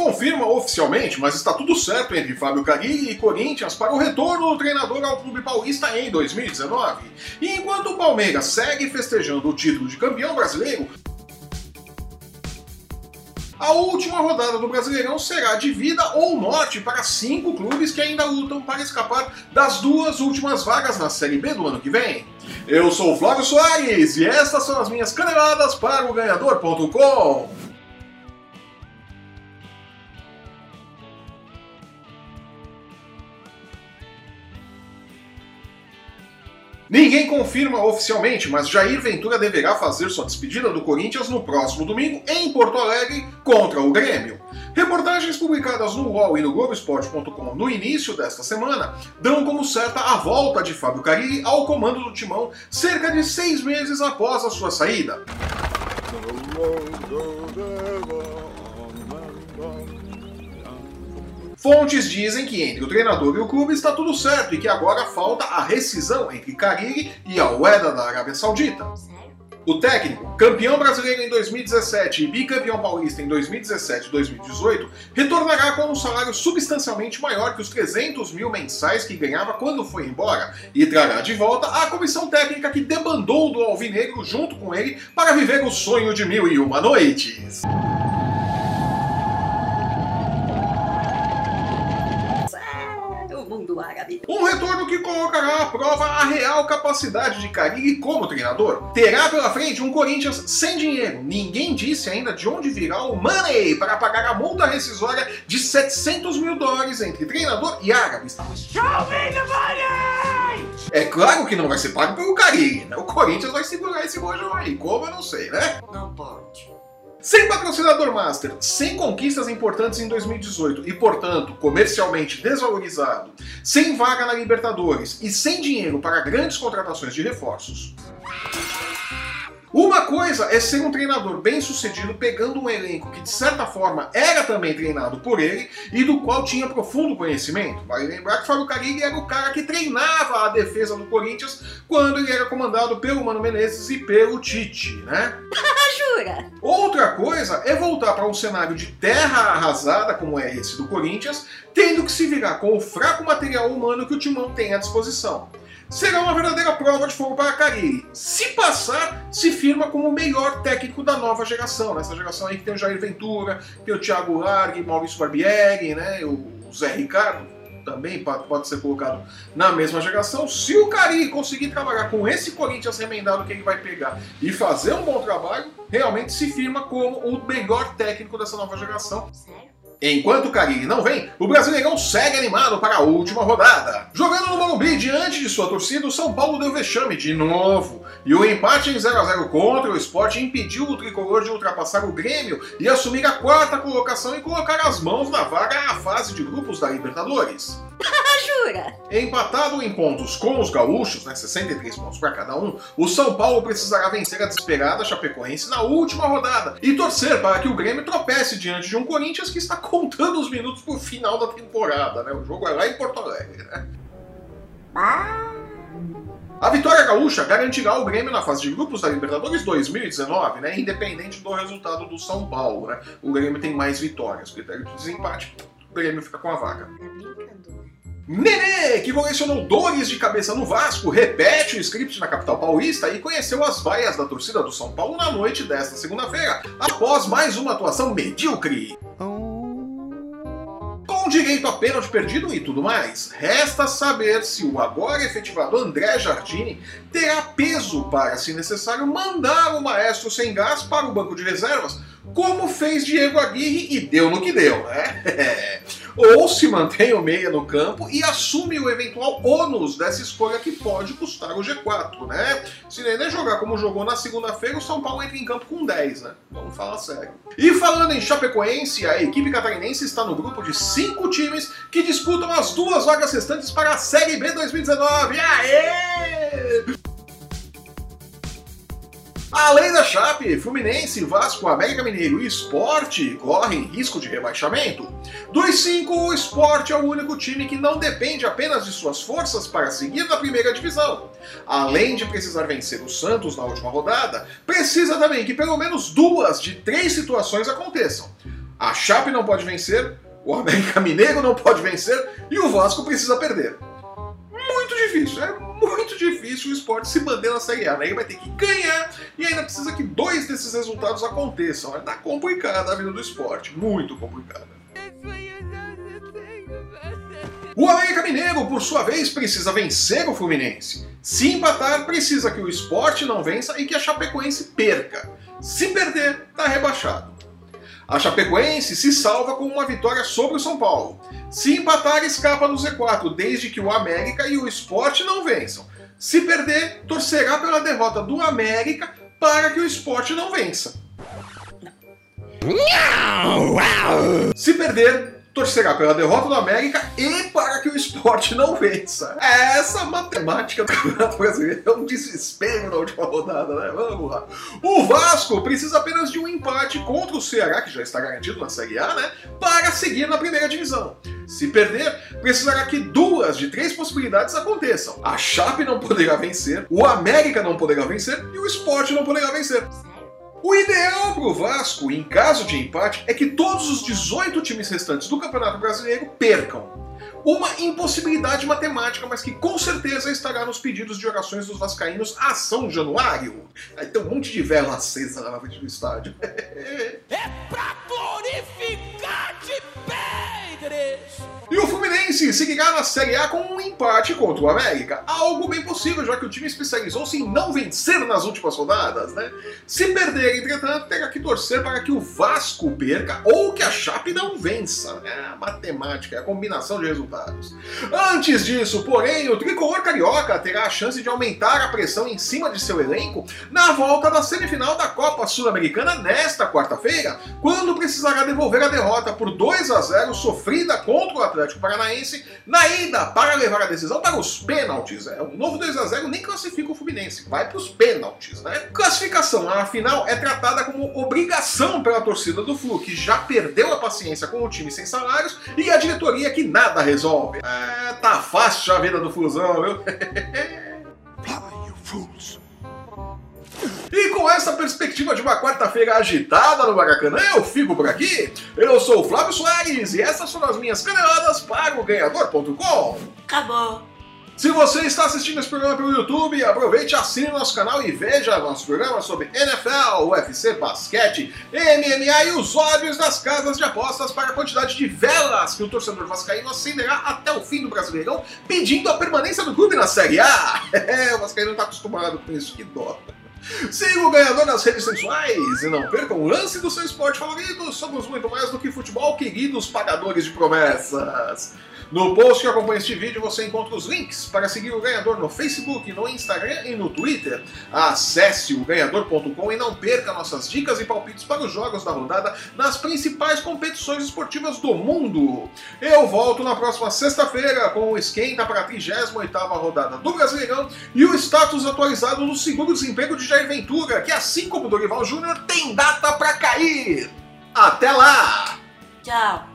confirma oficialmente, mas está tudo certo entre Fábio Carilli e Corinthians para o retorno do treinador ao clube paulista em 2019. E enquanto o Palmeiras segue festejando o título de campeão brasileiro, a última rodada do Brasileirão será de vida ou morte para cinco clubes que ainda lutam para escapar das duas últimas vagas na Série B do ano que vem. Eu sou o Flávio Soares e estas são as minhas caneladas para o Ganhador.com. Ninguém confirma oficialmente, mas Jair Ventura deverá fazer sua despedida do Corinthians no próximo domingo em Porto Alegre contra o Grêmio. Reportagens publicadas no UOL e no Globoesporte.com no início desta semana dão como certa a volta de Fábio Carilli ao comando do timão cerca de seis meses após a sua saída. Fontes dizem que entre o treinador e o clube está tudo certo e que agora falta a rescisão entre Cariri e a Ueda da Arábia Saudita. O técnico, campeão brasileiro em 2017 e bicampeão paulista em 2017 e 2018, retornará com um salário substancialmente maior que os 300 mil mensais que ganhava quando foi embora e trará de volta a comissão técnica que debandou do Alvinegro junto com ele para viver o sonho de mil e uma noites. Um retorno que colocará à prova a real capacidade de Carille como treinador. Terá pela frente um Corinthians sem dinheiro. Ninguém disse ainda de onde virá o money para pagar a multa rescisória de 700 mil dólares entre treinador e árabes. Show me the money! É claro que não vai ser pago pelo Carille, né? O Corinthians vai segurar esse bojão aí. Como eu não sei, né? Não pode. Sem patrocinador master, sem conquistas importantes em 2018 e, portanto, comercialmente desvalorizado, sem vaga na Libertadores e sem dinheiro para grandes contratações de reforços. Uma coisa é ser um treinador bem sucedido pegando um elenco que de certa forma era também treinado por ele e do qual tinha profundo conhecimento. Vale lembrar que Fábio Carilli era o cara que treinava a defesa do Corinthians quando ele era comandado pelo Mano Menezes e pelo Tite, né? Jura? Outra coisa é voltar para um cenário de terra arrasada como é esse do Corinthians, tendo que se virar com o fraco material humano que o Timão tem à disposição será uma verdadeira prova de fogo para Carille. Se passar, se firma como o melhor técnico da nova geração. Nessa geração aí que tem o Jair Ventura, tem o Thiago Largue, Maurício Barbieri, né, o Zé Ricardo também pode ser colocado na mesma geração. Se o Cari conseguir trabalhar com esse Corinthians remendado que ele vai pegar e fazer um bom trabalho, realmente se firma como o melhor técnico dessa nova geração. Sério? Enquanto o Carille não vem, o Brasileirão segue animado para a última rodada. Jogando no Morumbi diante de sua torcida, o São Paulo deu vexame de novo. E o empate em 0 a 0 contra o Sport impediu o tricolor de ultrapassar o Grêmio e assumir a quarta colocação e colocar as mãos na vaga à fase de grupos da Libertadores. Jura? Empatado em pontos com os gaúchos, né, 63 pontos para cada um, o São Paulo precisará vencer a desesperada Chapecoense na última rodada e torcer para que o Grêmio tropece diante de um Corinthians que está contando os minutos para o final da temporada. Né? O jogo é lá em Porto Alegre. Né? Ah. A vitória gaúcha garantirá o Grêmio na fase de grupos da Libertadores 2019, né? Independente do resultado do São Paulo, né? O Grêmio tem mais vitórias. Critério de desempate, o Grêmio fica com a vaga. Tá brincando. Nenê, que colecionou dores de cabeça no Vasco, repete o script na capital paulista e conheceu as vaias da torcida do São Paulo na noite desta segunda-feira, após mais uma atuação medíocre. Com direito a pênalti perdido e tudo mais, resta saber se o agora efetivado André Jardini terá peso para, se necessário, mandar o maestro sem gás para o banco de reservas, como fez Diego Aguirre e deu no que deu, né? ou se mantém o meia no campo e assume o eventual ônus dessa escolha que pode custar o G4, né? Se Nenê jogar como jogou na segunda-feira, o São Paulo entra em campo com 10, né? Vamos falar sério. E falando em Chapecoense, a equipe catarinense está no grupo de cinco times que disputam as duas vagas restantes para a Série B 2019. Aê! Além da Chape, Fluminense, Vasco, América Mineiro e Esporte correm risco de rebaixamento. Dos cinco, o Esporte é o único time que não depende apenas de suas forças para seguir na primeira divisão. Além de precisar vencer o Santos na última rodada, precisa também que pelo menos duas de três situações aconteçam. A Chape não pode vencer, o América Mineiro não pode vencer e o Vasco precisa perder. Muito difícil, é muito difícil o esporte se manter na Série A. Né? Ele vai ter que ganhar e ainda precisa que dois desses resultados aconteçam. Tá complicada a vida do esporte, muito complicada. O América Mineiro, por sua vez, precisa vencer o Fluminense. Se empatar, precisa que o esporte não vença e que a Chapecoense perca. Se perder, tá rebaixado. A Chapecoense se salva com uma vitória sobre o São Paulo. Se empatar, escapa no Z4, desde que o América e o esporte não vençam. Se perder, torcerá pela derrota do América para que o esporte não vença. Se perder, torcerá pela derrota do América e para que o esporte não vença. Essa matemática do Campeonato Brasileiro é um desespero na última rodada, né? Vamos lá. O Vasco precisa apenas de um empate contra o Ceará, que já está garantido na Série A, né? Para seguir na primeira divisão. Se perder, precisará que duas de três possibilidades aconteçam. A Chape não poderá vencer, o América não poderá vencer e o esporte não poderá vencer. O ideal para o Vasco, em caso de empate, é que todos os 18 times restantes do Campeonato Brasileiro percam. Uma impossibilidade matemática, mas que com certeza estará nos pedidos de orações dos vascaínos a São Januário. Aí tem um monte de vela acesa lá na frente do estádio. é pra Fluminense seguirá na Série A com um empate contra o América. Algo bem possível, já que o time especializou-se em não vencer nas últimas rodadas, né? Se perder, entretanto, terá que torcer para que o Vasco perca ou que a Chape não vença. É a matemática, é a combinação de resultados. Antes disso, porém, o tricolor carioca terá a chance de aumentar a pressão em cima de seu elenco na volta da semifinal da Copa Sul-Americana nesta quarta-feira, quando precisará devolver a derrota por 2 a 0 sofrida contra o Atlético Atlético Paranaense na ida para levar a decisão para os pênaltis. É um novo 2 a 0 nem classifica o Fluminense, vai para os pênaltis, né? Classificação a final é tratada como obrigação pela torcida do Flu, que já perdeu a paciência com o time sem salários e a diretoria que nada resolve. É, tá fácil a vida do Flusão, viu? E com essa perspectiva de uma quarta-feira agitada no Maracanã, eu fico por aqui. Eu sou o Flávio Soares e essas foram as minhas caneladas para o Ganhador.com. Acabou. Se você está assistindo esse programa pelo YouTube, aproveite, assine nosso canal e veja nossos programas sobre NFL, UFC, basquete, MMA e os ódios das casas de apostas para a quantidade de velas que o torcedor vascaíno acenderá até o fim do Brasileirão, pedindo a permanência do clube na Série A. É, o vascaíno não está acostumado com isso, que dó. Siga o ganhador nas redes sensuais e não perca um lance do seu esporte favorito. Somos muito mais do que futebol, queridos pagadores de promessas. No post que acompanha este vídeo você encontra os links para seguir o ganhador no Facebook, no Instagram e no Twitter. Acesse o ganhador.com e não perca nossas dicas e palpites para os jogos da rodada nas principais competições esportivas do mundo. Eu volto na próxima sexta-feira com o esquenta para a 38ª rodada do Brasileirão e o status atualizado do segundo desemprego de Jair Ventura, que assim como Dorival Júnior tem data para cair. Até lá! Tchau.